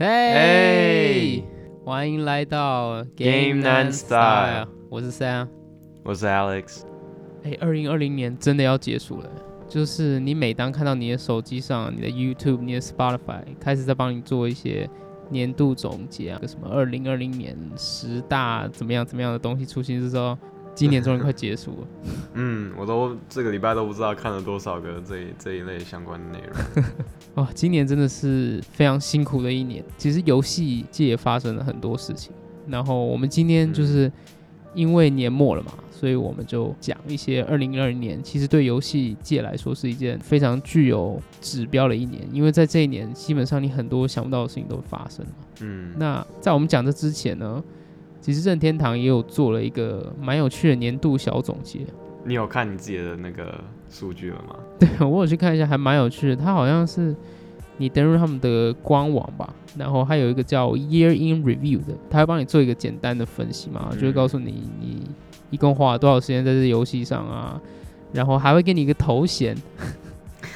嘿，欢迎来到 Game Nine Style 我是 Sam。我是 Alex。哎，二零二零年真的要结束了，就是你每当看到你的手机上、你的 YouTube、你的 Spotify 开始在帮你做一些年度总结啊，什么二零二零年十大怎么样怎么样的东西出现的时候，今年终于快结束了。嗯，我都这个礼拜都不知道看了多少个这一这一类相关的内容。哇，今年真的是非常辛苦的一年。其实游戏界也发生了很多事情，然后我们今天就是因为年末了嘛，所以我们就讲一些二零二零年，其实对游戏界来说是一件非常具有指标的一年，因为在这一年基本上你很多想不到的事情都发生了。嗯，那在我们讲这之前呢，其实任天堂也有做了一个蛮有趣的年度小总结。你有看你自己的那个数据了吗？对我有去看一下，还蛮有趣的。它好像是你登入他们的官网吧，然后还有一个叫 Year in Review 的，他会帮你做一个简单的分析嘛，就会告诉你你一共花了多少时间在这游戏上啊，然后还会给你一个头衔。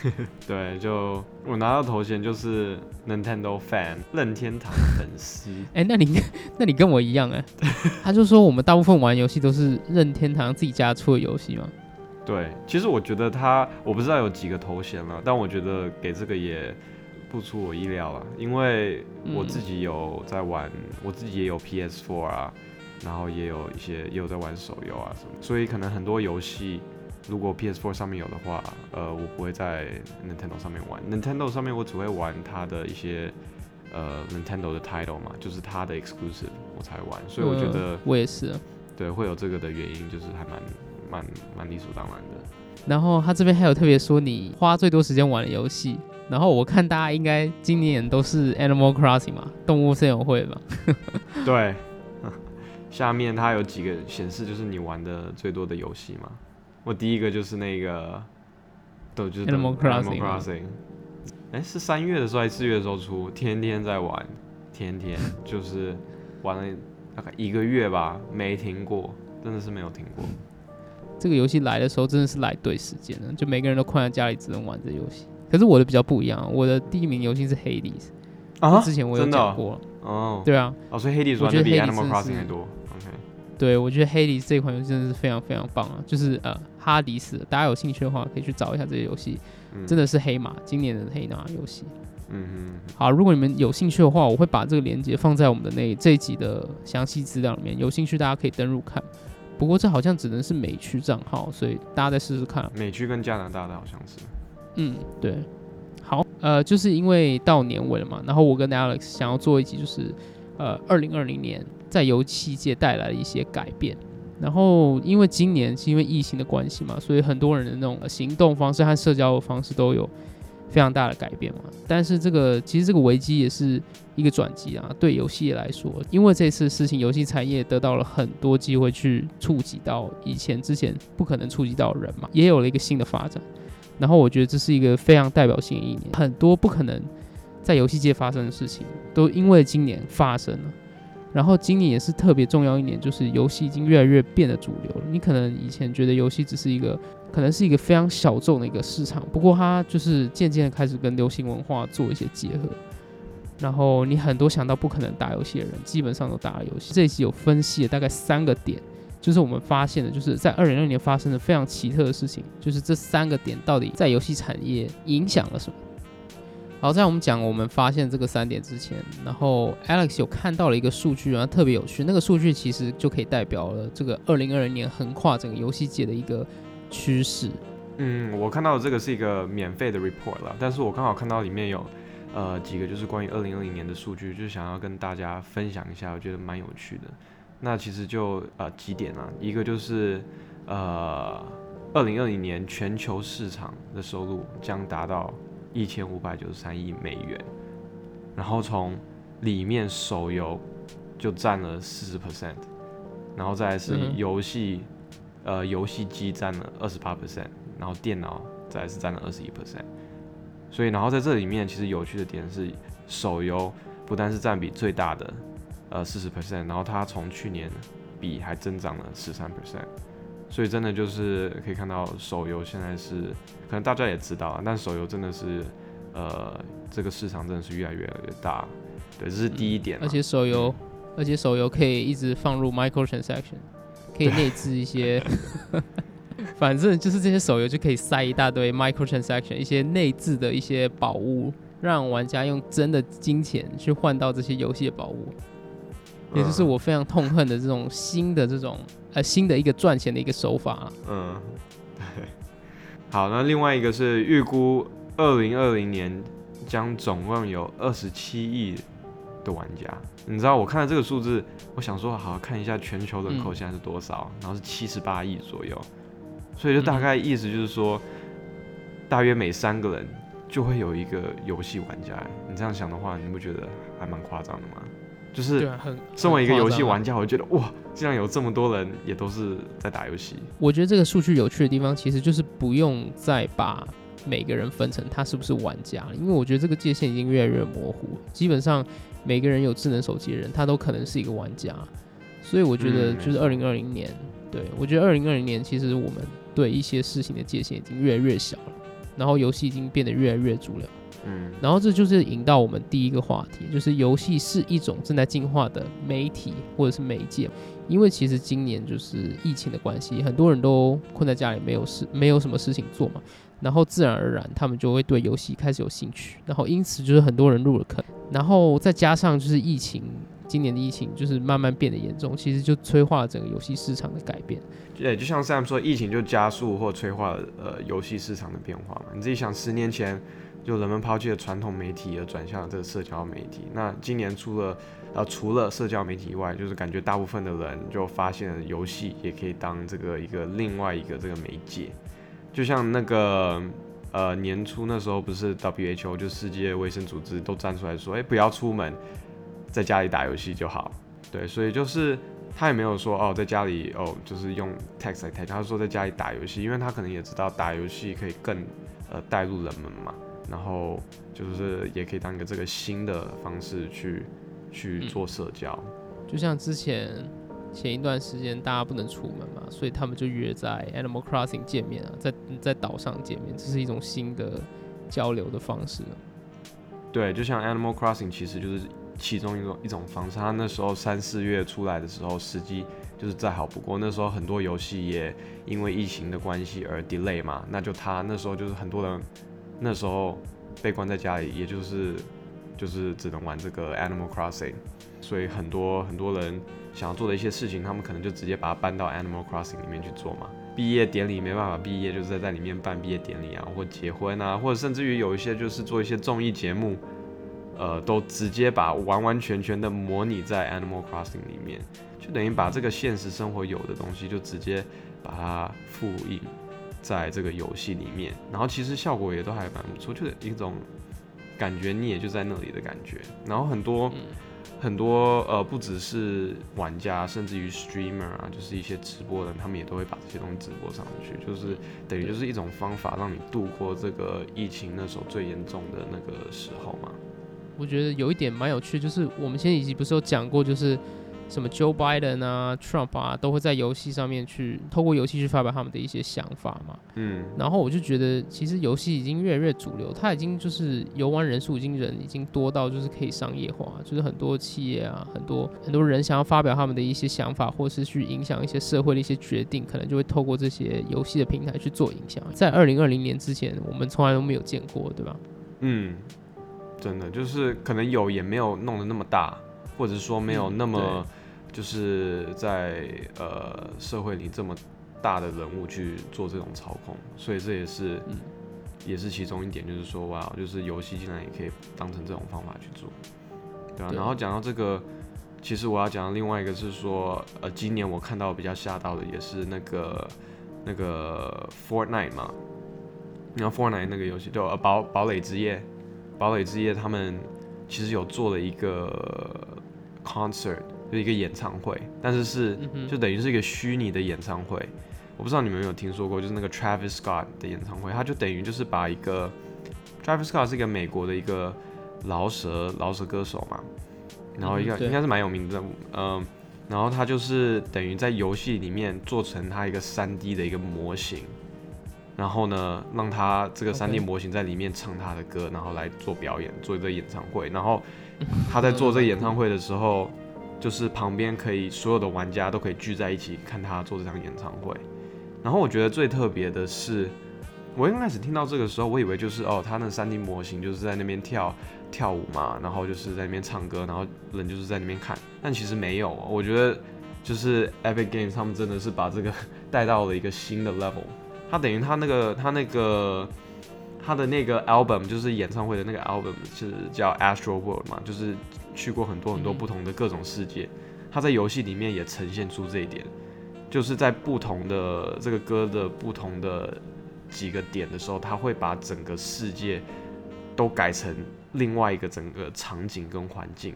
对，就我拿到头衔就是 Nintendo fan 任天堂粉丝。哎，那你 那你跟我一样哎，他就说我们大部分玩游戏都是任天堂自己家出的游戏嘛。对，其实我觉得他我不知道有几个头衔了，但我觉得给这个也不出我意料了，因为我自己有在玩，我自己也有 PS4 啊，然后也有一些也有在玩手游啊什么，所以可能很多游戏如果 PS4 上面有的话，呃，我不会在 Nintendo 上面玩，Nintendo 上面我只会玩它的一些呃 Nintendo 的 title 嘛，就是它的 exclusive 我才玩，所以我觉得我也是，对，会有这个的原因就是还蛮。蛮蛮理所当然的。然后他这边还有特别说你花最多时间玩的游戏。然后我看大家应该今年都是 Animal Crossing 嘛，动物森友会吧？对。下面它有几个显示，就是你玩的最多的游戏嘛。我第一个就是那个，都就是 Animal Crossing。哎，是三月的时候还是四月的时候出？天天在玩，天天就是玩了大概一个月吧，没停过，真的是没有停过。这个游戏来的时候真的是来对时间了，就每个人都困在家里，只能玩这游戏。可是我的比较不一样，我的第一名游戏是 Hades 啊，之前我有讲过哦，对啊，哦，所以 Hades 玩的比 Animal Crossing 还多。OK，对我觉得 Hades 这款游戏真的是非常非常棒啊，就是呃哈迪斯，大家有兴趣的话可以去找一下这个游戏，真的是黑马，今年的黑马游戏。嗯嗯，好，如果你们有兴趣的话，我会把这个链接放在我们的那这一集的详细资料里面，有兴趣大家可以登入看。不过这好像只能是美区账号，所以大家再试试看。美区跟加拿大的好像是。嗯，对。好，呃，就是因为到年尾了嘛，然后我跟 Alex 想要做一集，就是呃，二零二零年在游戏界带来了一些改变。然后因为今年是因为疫情的关系嘛，所以很多人的那种行动方式和社交方式都有。非常大的改变嘛，但是这个其实这个危机也是一个转机啊，对游戏来说，因为这次事情，游戏产业得到了很多机会去触及到以前之前不可能触及到的人嘛，也有了一个新的发展。然后我觉得这是一个非常代表性的一年，很多不可能在游戏界发生的事情，都因为今年发生了。然后今年也是特别重要一年，就是游戏已经越来越变得主流了。你可能以前觉得游戏只是一个，可能是一个非常小众的一个市场，不过它就是渐渐的开始跟流行文化做一些结合。然后你很多想到不可能打游戏的人，基本上都打了游戏。这一期有分析了大概三个点，就是我们发现的，就是在二零二零年发生的非常奇特的事情，就是这三个点到底在游戏产业影响了什么。好，在我们讲我们发现这个三点之前，然后 Alex 有看到了一个数据啊，特别有趣。那个数据其实就可以代表了这个二零二零年横跨整个游戏界的一个趋势。嗯，我看到的这个是一个免费的 report 了，但是我刚好看到里面有呃几个就是关于二零二零年的数据，就想要跟大家分享一下，我觉得蛮有趣的。那其实就呃几点啊，一个就是呃二零二零年全球市场的收入将达到。一千五百九十三亿美元，然后从里面手游就占了四十 percent，然后再是游戏，呃，游戏机占了二十八 percent，然后电脑再是占了二十一 percent，所以然后在这里面其实有趣的点是，手游不但是占比最大的，呃，四十 percent，然后它从去年比还增长了十三 percent。所以真的就是可以看到手游现在是，可能大家也知道啊，但手游真的是，呃，这个市场真的是越来越越大。对，这是第一点。而且手游，而且手游可以一直放入 micro transaction，可以内置一些，反正就是这些手游就可以塞一大堆 micro transaction，一些内置的一些宝物，让玩家用真的金钱去换到这些游戏的宝物。也就是我非常痛恨的这种新的这种呃新的一个赚钱的一个手法。嗯，对。好，那另外一个是预估二零二零年将总共有二十七亿的玩家。你知道我看到这个数字，我想说好看一下全球人口现在是多少，然后是七十八亿左右。所以就大概意思就是说，大约每三个人就会有一个游戏玩家。你这样想的话，你不觉得还蛮夸张的吗？就是身为一个游戏玩家，我觉得哇，竟然有这么多人也都是在打游戏。我觉得这个数据有趣的地方，其实就是不用再把每个人分成他是不是玩家，因为我觉得这个界限已经越来越模糊。基本上每个人有智能手机的人，他都可能是一个玩家。所以我觉得就是二零二零年，对我觉得二零二零年其实我们对一些事情的界限已经越来越小了，然后游戏已经变得越来越主流。嗯，然后这就是引到我们第一个话题，就是游戏是一种正在进化的媒体或者是媒介，因为其实今年就是疫情的关系，很多人都困在家里，没有事，没有什么事情做嘛，然后自然而然他们就会对游戏开始有兴趣，然后因此就是很多人入了坑，然后再加上就是疫情，今年的疫情就是慢慢变得严重，其实就催化了整个游戏市场的改变。对，就像 Sam 说，疫情就加速或催化了呃游戏市场的变化嘛，你自己想，十年前。就人们抛弃了传统媒体，而转向了这个社交媒体。那今年除了呃除了社交媒体以外，就是感觉大部分的人就发现了游戏也可以当这个一个另外一个这个媒介。就像那个呃年初那时候，不是 WHO 就世界卫生组织都站出来说，哎不要出门，在家里打游戏就好。对，所以就是他也没有说哦在家里哦就是用 text 来抬，他说在家里打游戏，因为他可能也知道打游戏可以更呃带入人们嘛。然后就是也可以当一个这个新的方式去去做社交，就像之前前一段时间大家不能出门嘛，所以他们就约在 Animal Crossing 见面啊，在在岛上见面，这是一种新的交流的方式。对，就像 Animal Crossing 其实就是其中一种一种方式。它那时候三四月出来的时候，时机就是再好不过。那时候很多游戏也因为疫情的关系而 delay 嘛，那就他那时候就是很多人。那时候被关在家里，也就是就是只能玩这个 Animal Crossing，所以很多很多人想要做的一些事情，他们可能就直接把它搬到 Animal Crossing 里面去做嘛。毕业典礼没办法毕业，就是在在里面办毕业典礼啊，或结婚啊，或者甚至于有一些就是做一些综艺节目，呃，都直接把完完全全的模拟在 Animal Crossing 里面，就等于把这个现实生活有的东西就直接把它复印。在这个游戏里面，然后其实效果也都还蛮不错，就是一种感觉你也就在那里的感觉。然后很多很多呃，不只是玩家，甚至于 streamer 啊，就是一些直播人，他们也都会把这些东西直播上去，就是等于就是一种方法，让你度过这个疫情那时候最严重的那个时候嘛。我觉得有一点蛮有趣，就是我们前几集不是有讲过，就是。什么 Joe Biden 啊，Trump 啊，都会在游戏上面去透过游戏去发表他们的一些想法嘛。嗯，然后我就觉得，其实游戏已经越来越主流，它已经就是游玩人数已经人已经多到就是可以商业化，就是很多企业啊，很多很多人想要发表他们的一些想法，或是去影响一些社会的一些决定，可能就会透过这些游戏的平台去做影响。在二零二零年之前，我们从来都没有见过，对吧？嗯，真的就是可能有，也没有弄得那么大，或者说没有那么。就是在呃社会里这么大的人物去做这种操控，所以这也是也是其中一点，就是说哇，就是游戏竟然也可以当成这种方法去做，对吧？然后讲到这个，其实我要讲的另外一个是说，呃，今年我看到比较吓到的也是那个那个 Fortnite 嘛，然后 Fortnite 那个游戏就呃堡堡垒之夜，堡垒之夜他们其实有做了一个 concert。就一个演唱会，但是是就等于是一个虚拟的演唱会。我不知道你们有没有听说过，就是那个 Travis Scott 的演唱会，他就等于就是把一个 Travis Scott 是一个美国的一个饶舌饶舌歌手嘛，然后一个应该是蛮有名的，嗯，然后他就是等于在游戏里面做成他一个三 D 的一个模型，然然后呢，让他这个 3D 模型在里面唱他的歌，然后来做表演，做一个演唱会。然后 他在做这个演唱会的时候，就是旁边可以所有的玩家都可以聚在一起看他做这场演唱会。然后我觉得最特别的是，我一开始听到这个时候，我以为就是哦，他那 3D 模型就是在那边跳跳舞嘛，然后就是在那边唱歌，然后人就是在那边看。但其实没有，我觉得就是 Epic Games 他们真的是把这个带到了一个新的 level。他等于他那个他那个他的那个 album 就是演唱会的那个 album 是叫 Astro World 嘛，就是去过很多很多嗯不同的各种世界。他在游戏里面也呈现出这一点，就是在不同的这个歌的不同的几个点的时候，他会把整个世界都改成另外一个整个场景跟环境。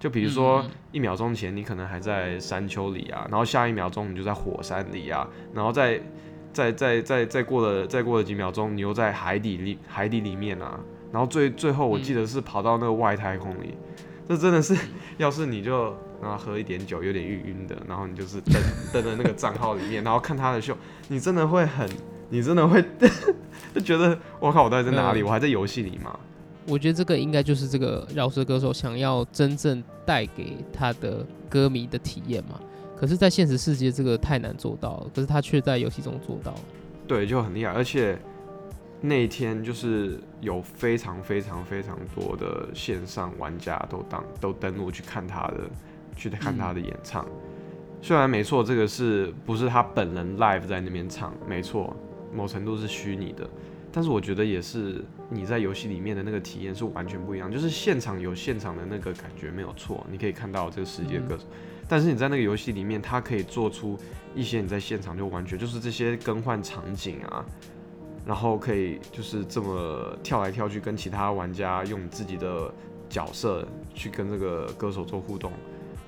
就比如说嗯一秒钟前你可能还在山丘里啊，然后下一秒钟你就在火山里啊，然后再再再再再过了再过了几秒钟，你又在海底里海底里面啊，然后最最后我记得是跑到那个外太空里，这真的是，要是你就然后喝一点酒，有点晕晕的，然后你就是登登在那个账号里面，然后看他的秀，你真的会很，你真的会 就觉得我靠，我到底在哪里？嗯我还在游戏里吗？我觉得这个应该就是这个饶舌歌手想要真正带给他的歌迷的体验嘛。可是，在现实世界这个太难做到了，可是他却在游戏中做到了。对，就很厉害，而且那一天就是有非常非常非常多的线上玩家都当都登录去看他的，去看他的演唱。虽然没错，这个是不是他本人 live 在那边唱？没错，某程度是虚拟的，但是我觉得也是你在游戏里面的那个体验是完全不一样，就是现场有现场的那个感觉没有错，你可以看到这个世界歌手，但是你在那个游戏里面，它可以做出一些你在现场就完全就是这些更换场景啊，然后可以就是这么跳来跳去，跟其他玩家用你自己的角色去跟这个歌手做互动，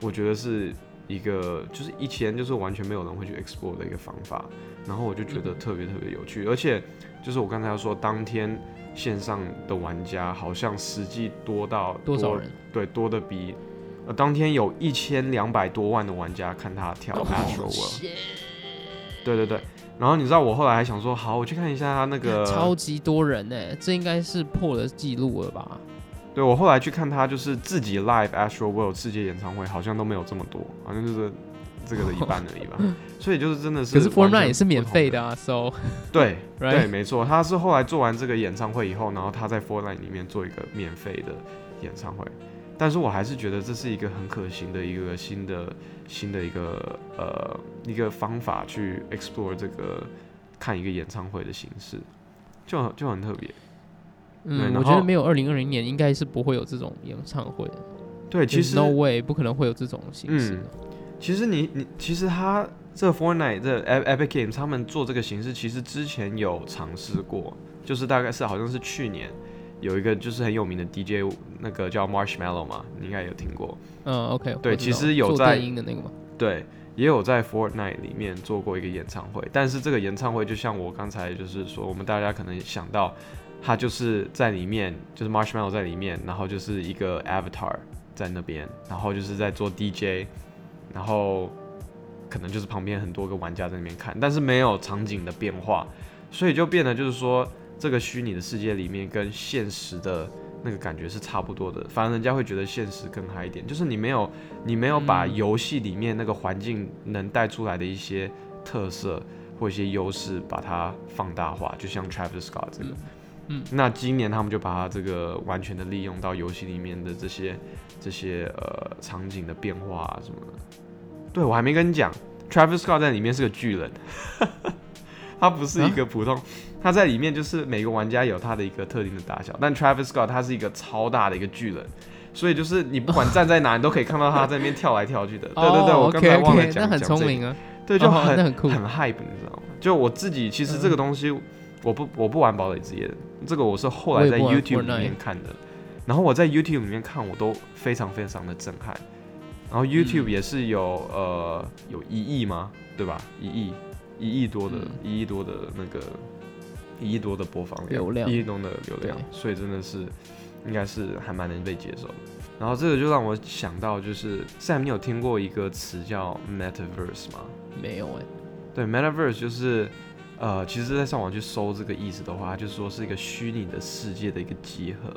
我觉得是一个就是以前就是完全没有人会去 explore 的一个方法，然后我就觉得嗯特别特别有趣，而且就是我刚才说，当天线上的玩家好像实际多到多少人？对，多的比呃当天有一千两百多万的玩家看他跳 Astro World，、对对对。然后你知道我后来还想说，好，我去看一下他那个，超级多人呢、这应该是破了记录了吧？对我后来去看他就是自己 live Astro World 世界演唱会，好像都没有这么多，好像就是这个的一半而已吧。所以就是真的是可是 Fortnite 也是免费的啊，so 对？对，没错，他是后来做完这个演唱会以后，然后他在 Fortnite 里面做一个免费的演唱会，但是我还是觉得这是一个很可行的一个新的新的一个呃一个方法去 explore 这个看一个演唱会的形式，就很就很特别。嗯，我觉得没有二零二零年应该是不会有这种演唱会的。对，其实 no way 不可能会有这种形式嗯。其实你你其实他这个 Fortnite 这 Ep- Epic Games 他们做这个形式，其实之前有尝试过，就是大概是好像是去年有一个就是很有名的 DJ 那个叫 Marshmallow 嘛，你应该有听过。嗯，OK，对其实有在电音的那个嘛。对，也有在 Fortnite 里面做过一个演唱会，但是这个演唱会就像我刚才就是说，我们大家可能想到，他就是在里面，就是 Marshmallow 在里面，然后就是一个 Avatar 在那边，然后就是在做 DJ，然后可能就是旁边很多个玩家在那边看，但是没有场景的变化，所以就变得就是说，这个虚拟的世界里面跟现实的那个感觉是差不多的，反而人家会觉得现实更嗨一点，就是你没有你没有把嗯游戏里面那个环境能带出来的一些特色或一些优势，把它放大化，就像 Travis Scott 这个。嗯那今年他们就把它这个完全的利用到游戏里面的这些这些呃场景的变化啊什么的。对我还没跟你讲，Travis Scott 在里面是个巨人，他不是一个普通，他在里面就是每个玩家有他的一个特定的大小，但 Travis Scott 他是一个超大的一个巨人，所以就是你不管站在哪，你都可以看到他在那边跳来跳去的。对对对，哦我刚才忘了讲，那很讲这个聪明啊。对，就哦很、那很酷很 hype，你知道吗？就我自己其实这个东西，我不我不玩堡垒之夜的，这个我是后来在 YouTube 里面看的，然后我在 YouTube 里面看，我都非常非常的震撼。然后 YouTube 嗯也是有、呃有一亿吗？对吧？一亿一亿多的、嗯一亿多的那个一亿多的播放量，流量。一亿多的流量，所以真的是应该是还蛮能被接受的。然后这个就让我想到，就是 Sam，你有听过一个词叫 Metaverse 吗？没有哎、对，Metaverse 就是呃，其实，在上网去搜这个意思的话，就是说是一个虚拟的世界的一个集合，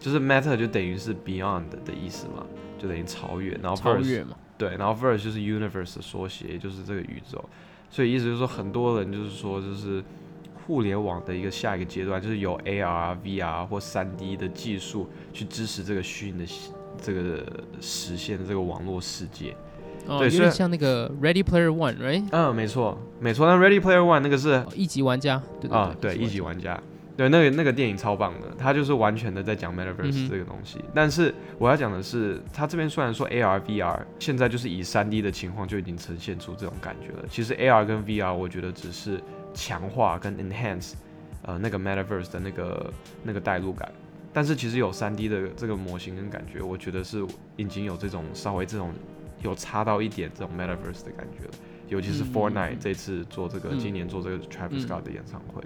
就是 Meta 就等于是 Beyond 的意思嘛，就等于超越，然后超越嘛，对，然后 Verse 就是 Universe 的缩写，也就是这个宇宙，所以意思就是说，很多人就是说，就是互联网的一个下一个阶段，就是有 AR、VR 或 3D 的技术去支持这个虚拟的这个实现的这个网络世界。哦，对虽然有点像那个 Ready Player One，right？嗯，没错，没错。那 Ready Player One 那个是哦一级玩家，对对啊，对，一级玩家，对，那个那个电影超棒的，他就是完全的在讲 Metaverse 这个东西。但是我要讲的是，他这边虽然说 AR、VR 现在就是以 3D 的情况就已经呈现出这种感觉了，其实 AR 跟 VR 我觉得只是强化跟 enhance 呃那个 Metaverse 的那个那个代入感。但是其实有 3D 的这个模型跟感觉，我觉得是已经有这种稍微这种有差到一点这种 Metaverse 的感觉了。尤其是嗯嗯 Fortnite 嗯这次做这个，嗯今年做这个 Travis 嗯 Scott 的演唱会，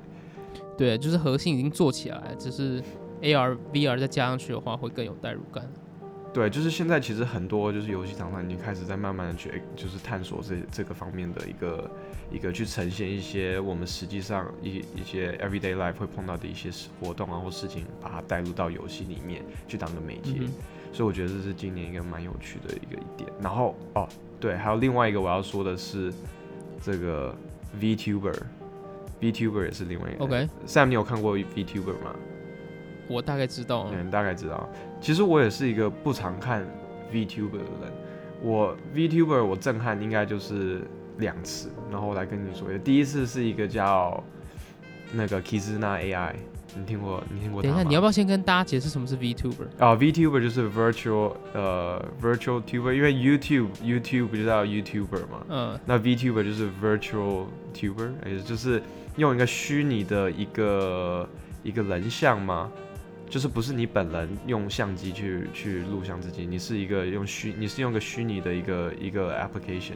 对，就是核心已经做起来，只是 AR、VR 再加上去的话，会更有代入感。对，就是现在其实很多就是游戏厂商已经开始在慢慢的去就是探索这这个方面的一个一个去呈现一些我们实际上一一些 everyday life 会碰到的一些事活动啊或事情，把它带入到游戏里面去当个媒介。嗯所以我觉得这是今年一个蛮有趣的一个一点。然后哦，对，还有另外一个我要说的是这个 VTuber，VTuber 也是另外一个。OK Sam，你有看过 VTuber 吗？我大概知道啊，嗯，大概知道。其实我也是一个不常看 VTuber 的人。我 VTuber 我震撼应该就是两次，然后我来跟你说一下。第一次是一个叫那个 Kizuna AI，你听过？你听过？等一下，你要不要先跟大家解释什么是 VTuber？啊、v t u b e r 就是 virtual 呃 virtual tuber，因为 YouTube YouTube 不就叫 YouTuber 嘛，嗯，那 VTuber 就是 virtual tuber，也就是用一个虚拟的一个一个人像嘛，就是不是你本人用相机去去录像自己，你是一个用虚，你是用个虚拟的一个一个 application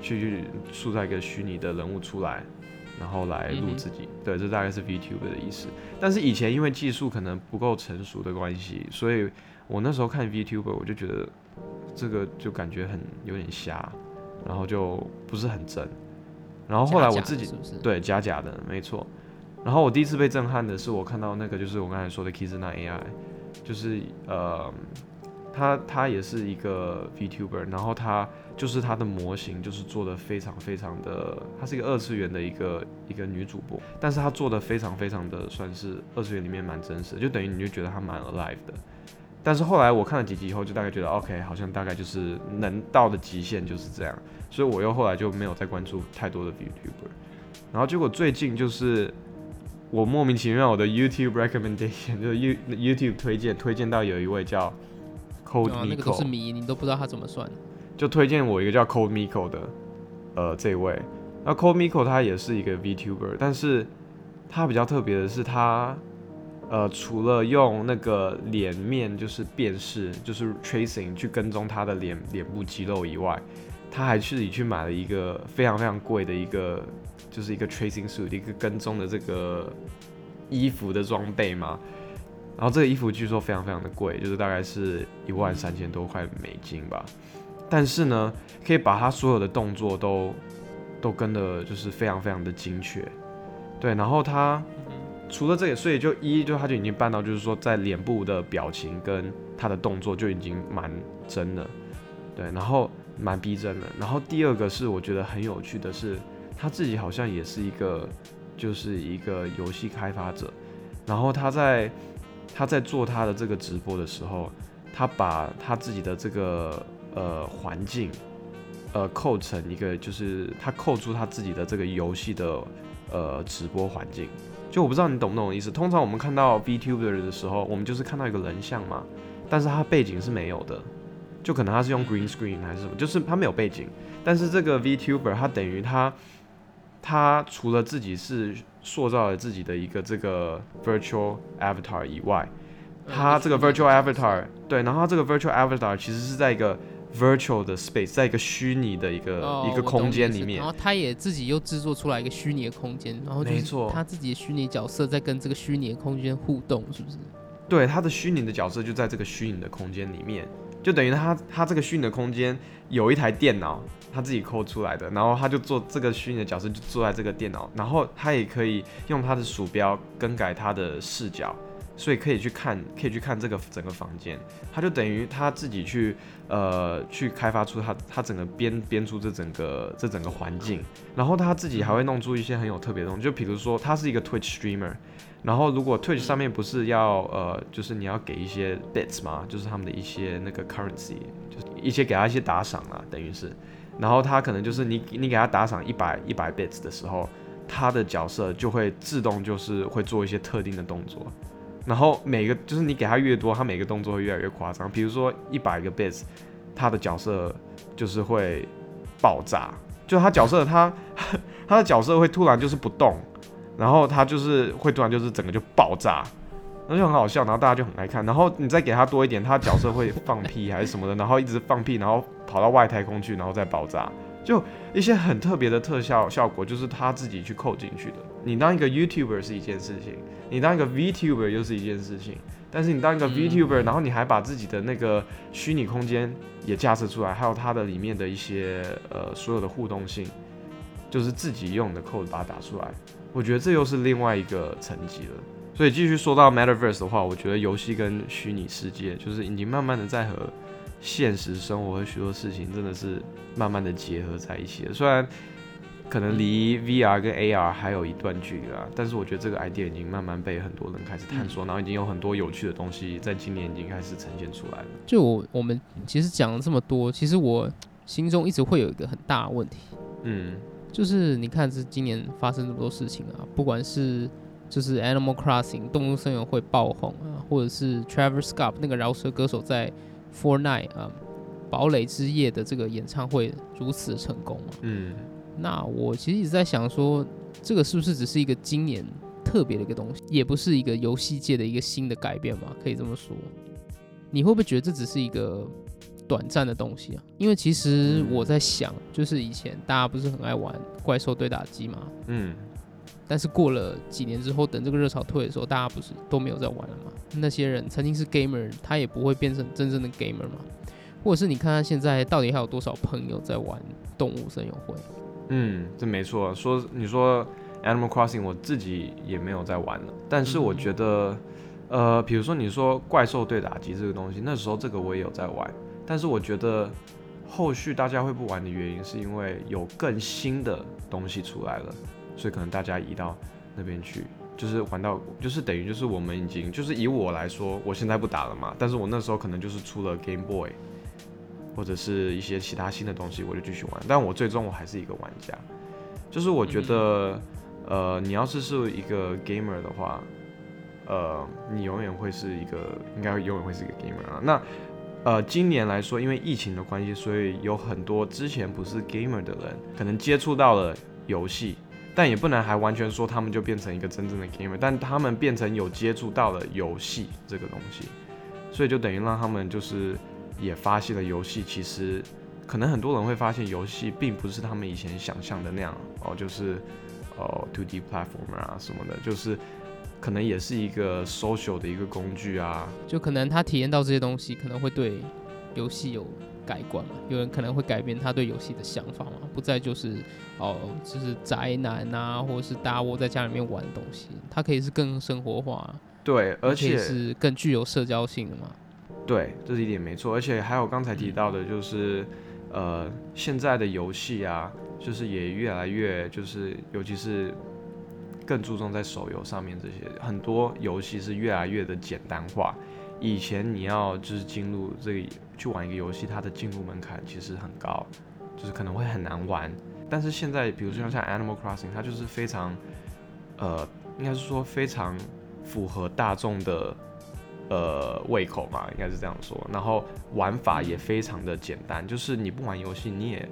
去去塑造一个虚拟的人物出来，然后来录自己。对，这大概是 VTuber 的意思。但是以前因为技术可能不够成熟的关系，所以我那时候看 VTuber 我就觉得这个就感觉很有点瞎，然后就不是很真。然后后来我自己？对，假假的，没错。然后我第一次被震撼的是，我看到那个就是我刚才说的 Kizuna AI，就是呃，他他也是一个 VTuber，然后他就是他的模型就是做的非常非常的，她是一个二次元的一个一个女主播，但是她做的非常非常的算是二次元里面蛮真实的，就等于你就觉得她蛮 alive 的。但是后来我看了几集以后，就大概觉得 OK，好像大概就是能到的极限就是这样，所以我又后来就没有再关注太多的 VTuber。然后结果最近就是我莫名其妙我的 YouTube recommendation 就是 You YouTube 推荐推荐到有一位叫 Code 啊，那个都是 Miko，谜，你都不知道他怎么算。就推荐我一个叫 Code Miko 的呃这位。那 Code Miko 他也是一个 VTuber，但是他比较特别的是他呃除了用那个脸面就是辨识就是 tracing 去跟踪他的脸脸部肌肉以外，他还自己去买了一个非常非常贵的一个就是一个 tracing suit 一个跟踪的这个衣服的装备嘛。然后这个衣服据说非常非常的贵，就是大概是一万三千多块美金吧。但是呢，可以把他所有的动作都都跟的，就是非常非常的精确。对，然后他除了这个，所以就一就他就已经办到，就是说在脸部的表情跟他的动作就已经蛮真的，对，然后蛮逼真的。然后第二个是我觉得很有趣的是，他自己好像也是一个就是一个游戏开发者，然后他在他在做他的这个直播的时候，他把他自己的这个呃环境，呃扣成一个就是他扣住他自己的这个游戏的呃直播环境。就我不知道你懂不懂意思。通常我们看到 VTuber 的时候，我们就是看到一个人像嘛，但是他背景是没有的，就可能他是用 green screen 还是什么，就是他没有背景。但是这个 VTuber 他等于他他除了自己是塑造了自己的一个这个 virtual avatar 以外，他这个 virtual avatar 对，然后它这个 virtual avatar 其实是在一个 virtual 的 space，在一个虚拟的一个、哦一个空间里面然。后他也自己又制作出来一个虚拟的空间，然后就是没错他自己的虚拟角色在跟这个虚拟的空间互动，是不是？对，他的虚拟的角色就在这个虚拟的空间里面，就等于他他这个虚拟的空间有一台电脑，他自己抠出来的，然后他就做这个虚拟的角色就坐在这个电脑，然后他也可以用他的鼠标更改他的视角。所以可以去看，可以去看这个整个房间，他就等于他自己去，呃，去开发出他他整个编编出这整个这整个环境，然后他自己还会弄出一些很有特别的东西，就比如说他是一个 Twitch streamer，然后如果 Twitch 上面不是要呃，就是你要给一些 bits 嘛，就是他们的一些那个 currency，就是一些给他一些打赏啊，等于是，然后他可能就是你你给他打赏一百一百 bits 的时候，他的角色就会自动就是会做一些特定的动作。然后每个就是你给他越多，他每个动作会越来越夸张。比如说一百个 bits，他的角色就是会爆炸，就他角色他 他的角色会突然就是不动，然后他就是会突然就是整个就爆炸，那就很好笑，然后大家就很爱看。然后你再给他多一点，他角色会放屁还是什么的，然后一直放屁，然后跑到外太空去，然后再爆炸。就一些很特别的特效效果，就是他自己去扣进去的。你当一个 YouTuber 是一件事情，你当一个 VTuber 又是一件事情。但是你当一个 VTuber，然后你还把自己的那个虚拟空间也架设出来，还有它的里面的一些呃所有的互动性，就是自己用的 code 把它打出来。我觉得这又是另外一个层级了。所以继续说到 Metaverse 的话，我觉得游戏跟虚拟世界就是已经慢慢的在和。现实生活和许多事情真的是慢慢的结合在一起了，虽然可能离 VR 跟 AR 还有一段距离啊，但是我觉得这个 idea 已经慢慢被很多人开始探索，然后已经有很多有趣的东西在今年已经开始呈现出来了。就我我们其实讲了这么多，其实我心中一直会有一个很大的问题，嗯，就是你看这今年发生这么多事情啊，不管是就是 Animal Crossing 动物森友会爆红啊，或者是 Travis Scott 那个饶舌歌手在 For Night 啊，堡垒之夜的这个演唱会如此成功啊？嗯，那我其实一直在想说，这个是不是只是一个今年特别的一个东西，也不是一个游戏界的一个新的改变嘛？可以这么说。你会不会觉得这只是一个短暂的东西啊？因为其实我在想，就是以前大家不是很爱玩怪兽对打机嘛？嗯。但是过了几年之后，等这个热潮退的时候，大家不是都没有在玩了吗？那些人曾经是 gamer，他也不会变成真正的 gamer 嘛？或者是你看他现在到底还有多少朋友在玩动物森友会？嗯，这没错。说你说 Animal Crossing，我自己也没有在玩了。但是我觉得，呃，比如说你说怪兽对打机这个东西，那时候这个我也有在玩。但是我觉得后续大家会不玩的原因，是因为有更新的东西出来了。所以可能大家移到那边去，就是玩到，就是等于就是我们已经，就是以我来说，我现在不打了嘛。但是我那时候可能就是出了 Game Boy，或者是一些其他新的东西，我就继续玩。但我最终我还是一个玩家。就是我觉得，呃，你要是是一个 gamer 的话，呃，你永远会是一个，应该永远会是一个 gamer 啊。那，呃，今年来说，因为疫情的关系，所以有很多之前不是 gamer 的人，可能接触到了游戏。但也不能还完全说他们就变成一个真正的 gamer，但他们变成有接触到了游戏这个东西，所以就等于让他们就是也发现了游戏其实可能很多人会发现游戏并不是他们以前想象的那样哦，就是哦 two D platformer 啊什么的，就是可能也是一个 social 的一个工具啊，就可能他体验到这些东西可能会对游戏有。改观嘛？有人可能会改变他对游戏的想法嘛？不再就是哦，就是宅男啊，或者是大窝在家里面玩的东西，它可以是更生活化，对，而且是更具有社交性的嘛？对，这是一点没错。而且还有刚才提到的，就是呃，现在的游戏啊，就是也越来越就是，尤其是更注重在手游上面这些，很多游戏是越来越的简单化。以前你要就是进入这个去玩一个游戏，它的进入门槛其实很高，就是可能会很难玩。但是现在，比如说像 Animal Crossing，它就是非常，呃，应该是说非常符合大众的呃胃口嘛，应该是这样说。然后玩法也非常的简单，就是你不玩游戏，你也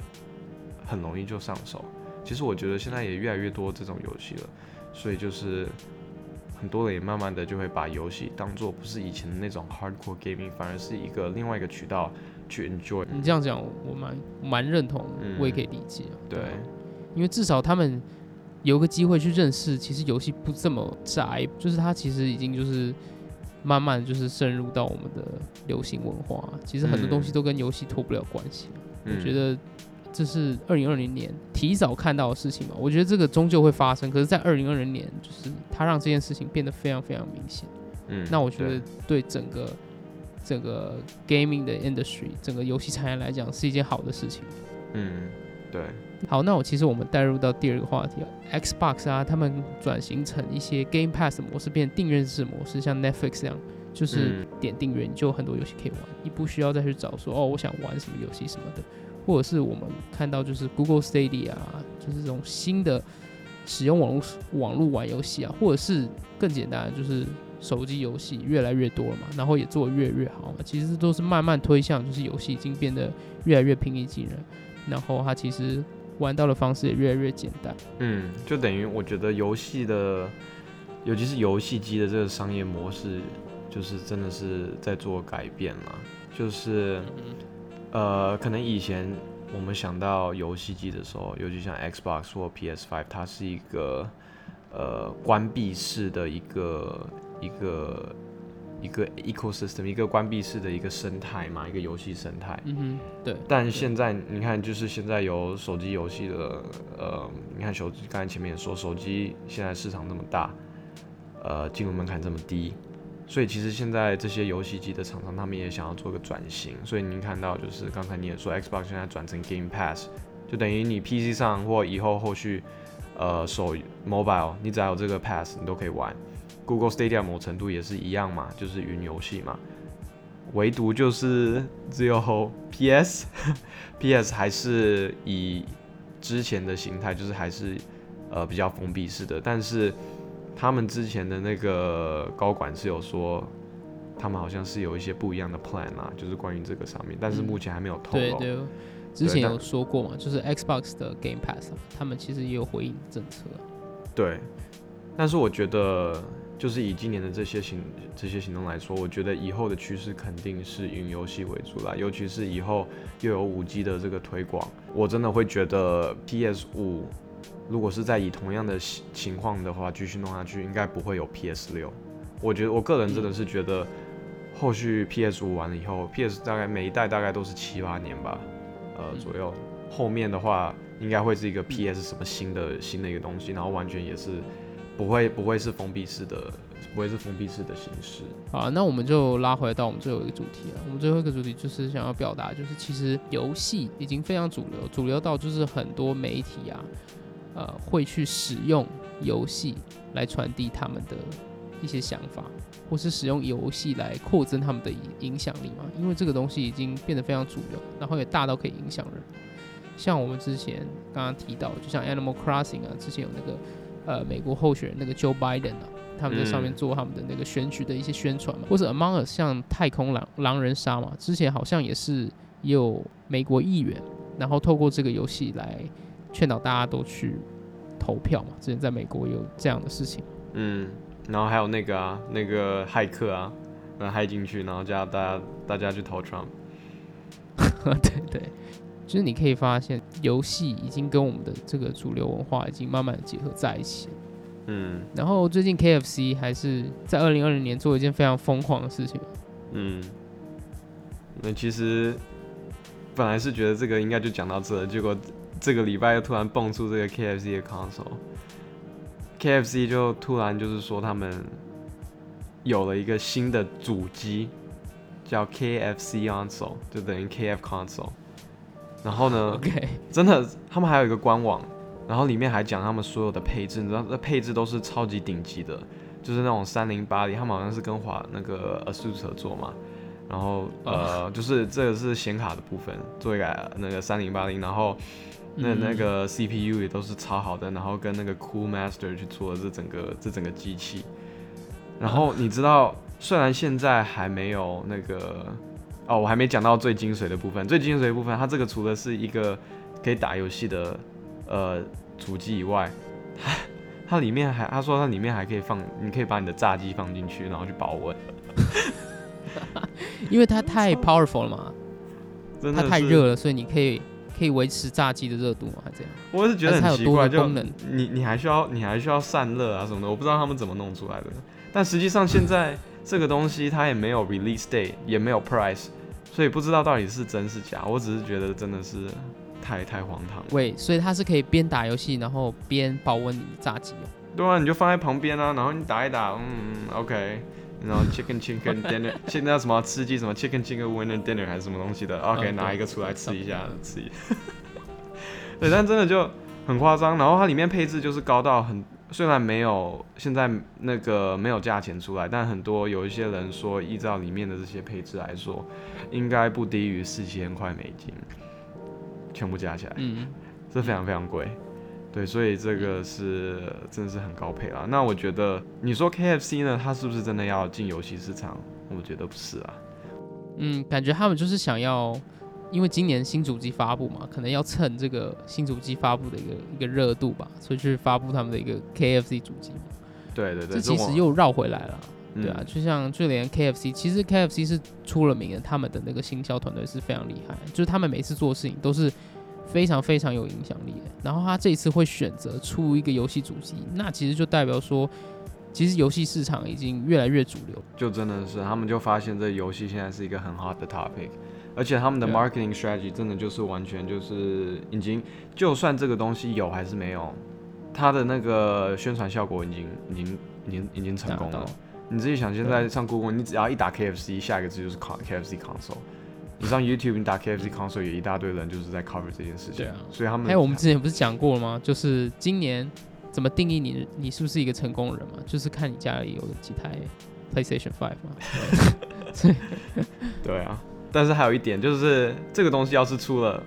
很容易就上手。其实我觉得现在也越来越多这种游戏了，所以就是。很多人也慢慢的就会把游戏当做不是以前的那种 hardcore gaming，反而是一个另外一个渠道去 enjoy。你这样讲，我蛮蛮认同，我也可以理解。对，因为至少他们有个机会去认识，其实游戏不这么窄，就是它其实已经就是慢慢就是渗入到我们的流行文化。其实很多东西都跟游戏脱不了关系。我觉得这是二零二零年提早看到的事情嘛。我觉得这个终究会发生，可是，在二零二零年，就是它让这件事情变得非常非常明显。嗯，那我觉得对整个整个 gaming 的 industry，整个游戏产业来讲，是一件好的事情。嗯，对。好，那我其实我们带入到第二个话题，Xbox 啊，他们转型成一些 Game Pass 模式，变订阅制模式，像 Netflix 这样，就是点订阅你就很多游戏可以玩，你不需要再去找说哦，我想玩什么游戏什么的，或者是我们看到就是 Google Stadia 啊，就是这种新的使用网络网络玩游戏啊，或者是更简单的就是手机游戏越来越多了嘛，然后也做得越来越好嘛，其实都是慢慢推向就是游戏已经变得越来越平易近人，然后它其实。玩到的方式也越来越简单。嗯，就等于我觉得游戏的，尤其是游戏机的这个商业模式，就是真的是在做改变了。就是，呃，可能以前我们想到游戏机的时候，尤其像 Xbox 或 PS5，它是一个呃关闭式的一个一个。一个 ecosystem，一个关闭式的一个生态嘛，一个游戏生态。嗯哼，对。但现在你看，就是现在有手机游戏的，呃，你看手机，刚才前面也说，手机现在市场那么大，呃，进入门槛这么低，所以其实现在这些游戏机的厂商，他们也想要做个转型。所以您看到，就是刚才你也说，Xbox 现在转成 Game Pass，就等于你 PC 上或以后后续，呃，手 mobile，你只要有这个 Pass，你都可以玩。Google Stadia 某程度也是一样嘛，就是云游戏嘛，唯独就是只有 PS，PS 还是以之前的形态，就是还是呃比较封闭式的。但是他们之前的那个高管是有说，他们好像是有一些不一样的 plan 啊，就是关于这个上面，但是目前还没有透露。对对，之前有说过嘛，就是 Xbox 的 Game Pass，他们其实也有回应政策。对，但是我觉得。就是以今年的这些行这些行动来说，我觉得以后的趋势肯定是云游戏为主啦，尤其是以后又有五 G 的这个推广，我真的会觉得 PS 五如果是在以同样的情况的话继续弄下去，应该不会有 PS 六。我觉得我个人真的是觉得，后续 PS 五完了以后，PS 大概每一代大概都是七八年吧，呃左右，后面的话应该会是一个 PS 什么新的新的一个东西，然后完全也是。不会，不会是封闭式的，不会是封闭式的形式。好，那我们就拉回到我们最后一个主题了。我们最后一个主题就是想要表达，就是其实游戏已经非常主流，主流到就是很多媒体啊，呃，会去使用游戏来传递他们的一些想法，或是使用游戏来扩增他们的影影响力嘛。因为这个东西已经变得非常主流，然后也大到可以影响人。像我们之前刚刚提到，就像 Animal Crossing 啊，之前有那个。呃，美国候选人那个 Joe Biden 啊，他们在上面做他们的那个选举的一些宣传嘛，或者 Among Us 像太空狼狼人杀嘛，之前好像也是有美国议员，然后透过这个游戏来劝导大家都去投票嘛。之前在美国有这样的事情。嗯，然后还有那个啊，那个骇客啊，呃，骇进去，然后叫大家大家去投 Trump。对对。就是你可以发现，游戏已经跟我们的这个主流文化已经慢慢的结合在一起。嗯，然后最近 KFC 还是在二零二零年做一件非常疯狂的事情。嗯，那其实本来是觉得这个应该就讲到这，结果这个礼拜又突然蹦出这个 KFC 的 console，KFC 就突然就是说他们有了一个新的主机，叫 KFC console，就等于 KF console。然后呢？OK，真的，他们还有一个官网，然后里面还讲他们所有的配置，你知道，这配置都是超级顶级的，就是那种三零八零，他们好像是跟华那个 ASUS 合作嘛，然后呃，就是这个是显卡的部分，做一个那个三零八零，然后那那个 CPU 也都是超好的，然后跟那个 Cool Master 去做这整个这整个机器，然后你知道，虽然现在还没有那个。哦，我还没讲到最精髓的部分。最精髓的部分，它这个除了是一个可以打游戏的呃主机以外，它 它里面还他说它里面还可以放，你可以把你的炸鸡放进去，然后去保温。因为它太 powerful 了嘛，它太热了，所以你可以可以维持炸鸡的热度吗，还这样。我是觉得很奇怪，就你你还需要你还需要散热啊什么的，我不知道他们怎么弄出来的。但实际上现在这个东西它也没有 release date，也没有 price，所以不知道到底是真是假。我只是觉得真的是太太荒唐。喂，所以它是可以边打游戏，然后边保温你炸鸡哦。对啊，你就放在旁边啊，然后你打一打，嗯，OK。然后 chicken chicken dinner，现在什么吃鸡什么 chicken chicken winner dinner 还是什么东西的，OK，拿一个出来吃一下，吃一下。对，但真的就很夸张。然后它里面配置就是高到很。虽然没有现在那个没有价钱出来，但很多有一些人说，依照里面的这些配置来说，应该不低于四千块美金，全部加起来，嗯，这非常非常贵，对，所以这个是真的是很高配啦。那我觉得你说 KFC 呢，它是不是真的要进游戏市场？我觉得不是啊，嗯，感觉他们就是想要。因为今年新主机发布嘛，可能要蹭这个新主机发布的一个一个热度吧，所以去发布他们的一个 KFC 主机。对对对，这其实又绕回来了，对啊，就像就连 KFC，其实 KFC 是出了名的，他们的那个行销团队是非常厉害，就是他们每次做事情都是非常非常有影响力的。然后他这一次会选择出一个游戏主机，那其实就代表说，其实游戏市场已经越来越主流，就真的是他们就发现这游戏现在是一个很 hot 的 topic。而且他们的 marketing strategy 真的就是完全就是已经，就算这个东西有还是没有，它的那个宣传效果已经已经已经已经成功了。你自己想，现在上 Google，你只要一打 KFC，下一个字就是 KFC console。你上 YouTube，你打 KFC console，也一大堆人就是在 cover 这件事情。对啊，所以他们还有我们之前不是讲过了吗？就是今年怎么定义你你是不是一个成功人嘛？就是看你家里有几台 PlayStation Five 嘛。对 对啊。但是还有一点，就是这个东西要是出了，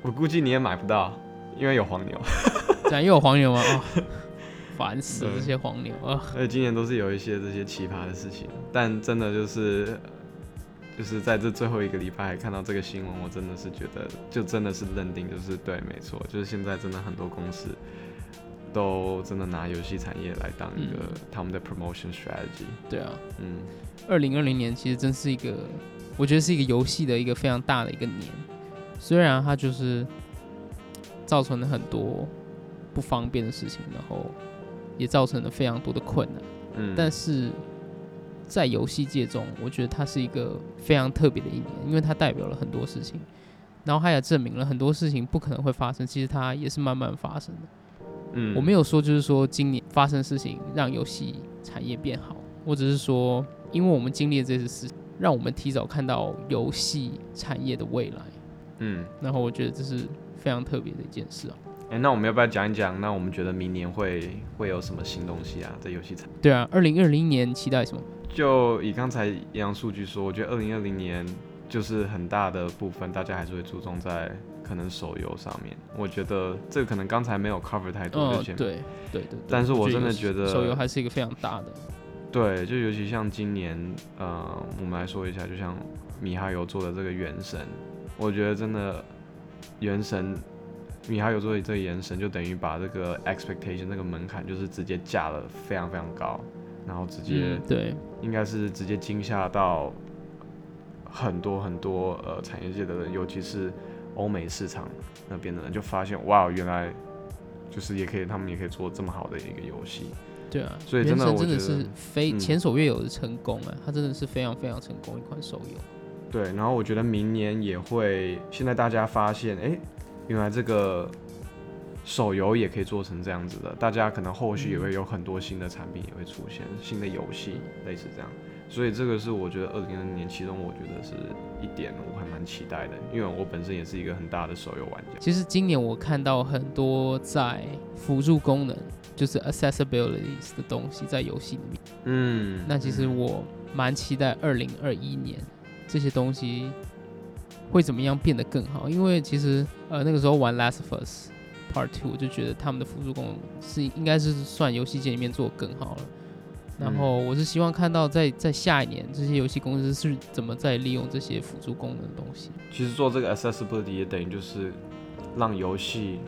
我估计你也买不到，因为有黄牛。怎样又有黄牛吗？烦死这些黄牛啊！而且今年都是有一些这些奇葩的事情，但真的就是，就是在这最后一个礼拜还看到这个新闻，我真的是觉得，就真的是认定就是对，没错，就是现在真的很多公司都真的拿游戏产业来当一个他们的 promotion strategy。对啊，嗯，二零二零年其实真是一个。我觉得是一个游戏的一个非常大的一个年，虽然它就是造成了很多不方便的事情，然后也造成了非常多的困难，嗯，但是在游戏界中，我觉得它是一个非常特别的一年，因为它代表了很多事情，然后它也证明了很多事情不可能会发生，其实它也是慢慢发生的，嗯，我没有说就是说今年发生事情让游戏产业变好，我只是说，因为我们经历了这次事。让我们提早看到游戏产业的未来，嗯，然后我觉得这是非常特别的一件事啊。哎，那我们要不要讲一讲？那我们觉得明年会会有什么新东西啊？在游戏产？对啊，二零二零年期待什么？就以刚才一样数据说，我觉得二零二零年就是很大的部分，大家还是会注重在可能手游上面。我觉得这个可能刚才没有 cover 太多，对对对对。但是我真的觉得手游还是一个非常大的。对，就尤其像今年，呃，我们来说一下，就像米哈游做的这个《原神》，我觉得真的，《原神》米哈游做的这个《原神》，就等于把这个 expectation 这个门槛，就是直接架了非常非常高，然后直接对，应该是直接惊吓到很多很多呃产业界的人，尤其是欧美市场那边的人，就发现哇，原来就是也可以，他们也可以做这么好的一个游戏。对啊，所以真的真的是非前所未有的成功啊！它真的是非常非常成功一款手游。对，然后我觉得明年也会，现在大家发现，哎，原来这个手游也可以做成这样子的，大家可能后续也会有很多新的产品也会出现，新的游戏类似这样。所以这个是我觉得二零二零年其中，我觉得是一点我还蛮期待的，因为我本身也是一个很大的手游玩家。其实今年我看到很多在辅助功能。就是 accessibilities 的东西在游戏里面，嗯，那其实我蛮期待二零二一年这些东西会怎么样变得更好，因为其实呃那个时候玩 Last of Us Part Two，我就觉得他们的辅助功能是应该是算游戏界里面做更好了。然后我是希望看到在在下一年这些游戏公司是怎么在利用这些辅助功能的东西。其实做这个 accessibility 也等于就是让游戏。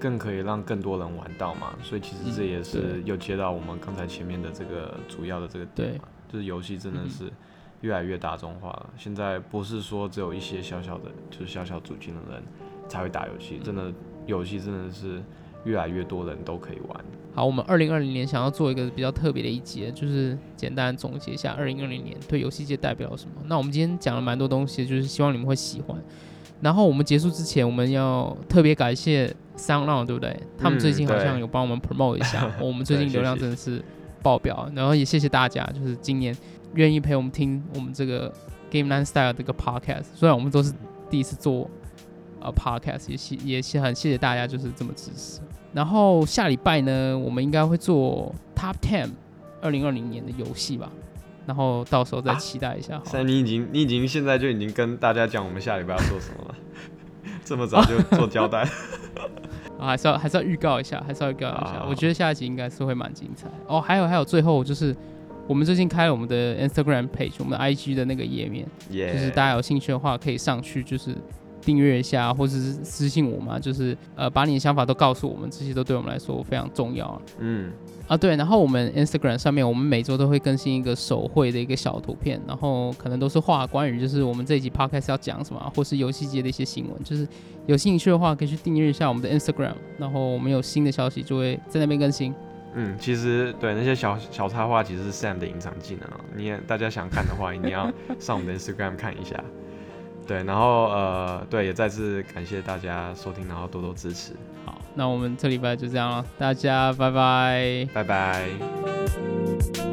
更可以让更多人玩到嘛，所以其实这也是又接到我们刚才前面的这个主要的这个点嘛，就是游戏真的是越来越大众化了。现在不是说只有一些小小的，就是小小主机的人才会打游戏，真的游戏真的是越来越多人都可以玩。好，我们二零二零年想要做一个比较特别的一节，就是简单总结一下二零二零年对游戏界代表了什么。那我们今天讲了蛮多东西，就是希望你们会喜欢。然后我们结束之前，我们要特别感谢 SoundOn，对不对？他们最近好像有帮我们 promote 一下，我们最近流量真的是爆表。然后也谢谢大家，就是今年愿意陪我们听我们这个 Game Land Style 这个 podcast。虽然我们都是第一次做呃 podcast，也谢也是很谢谢大家就是这么支持。然后下礼拜呢，我们应该会做 Top Ten 二零二零年的游戏吧。然后到时候再期待一下。现在你已经你已经现在就已经跟大家讲我们下礼拜要做什么了，这么早就做交代。啊，还是要还是要预告一下，还是要预告一下。我觉得下一集应该是会蛮精彩。哦，还有还有，最后就是我们最近开了我们的 Instagram page，我们的 IG 的那个页面，就是大家有兴趣的话可以上去，就是订阅一下，或者是私信我嘛，就是呃把你的想法都告诉我们，这些都对我们来说非常重要。嗯。啊，对，然后我们 Instagram 上面，我们每周都会更新一个手绘的一个小图片，然后可能都是画关于就是我们这一集 podcast 要讲什么，或是游戏界的一些新闻，就是有兴趣的话可以去订阅一下我们的 Instagram，然后我们有新的消息就会在那边更新。嗯，其实对那些小小插画其实是 Sam 的隐藏技能哦，你也大家想看的话，一定要上我们的 Instagram 看一下。对，然后呃，对，也再次感谢大家收听，然后多多支持。好，那我们这礼拜就这样了，大家拜拜，拜拜。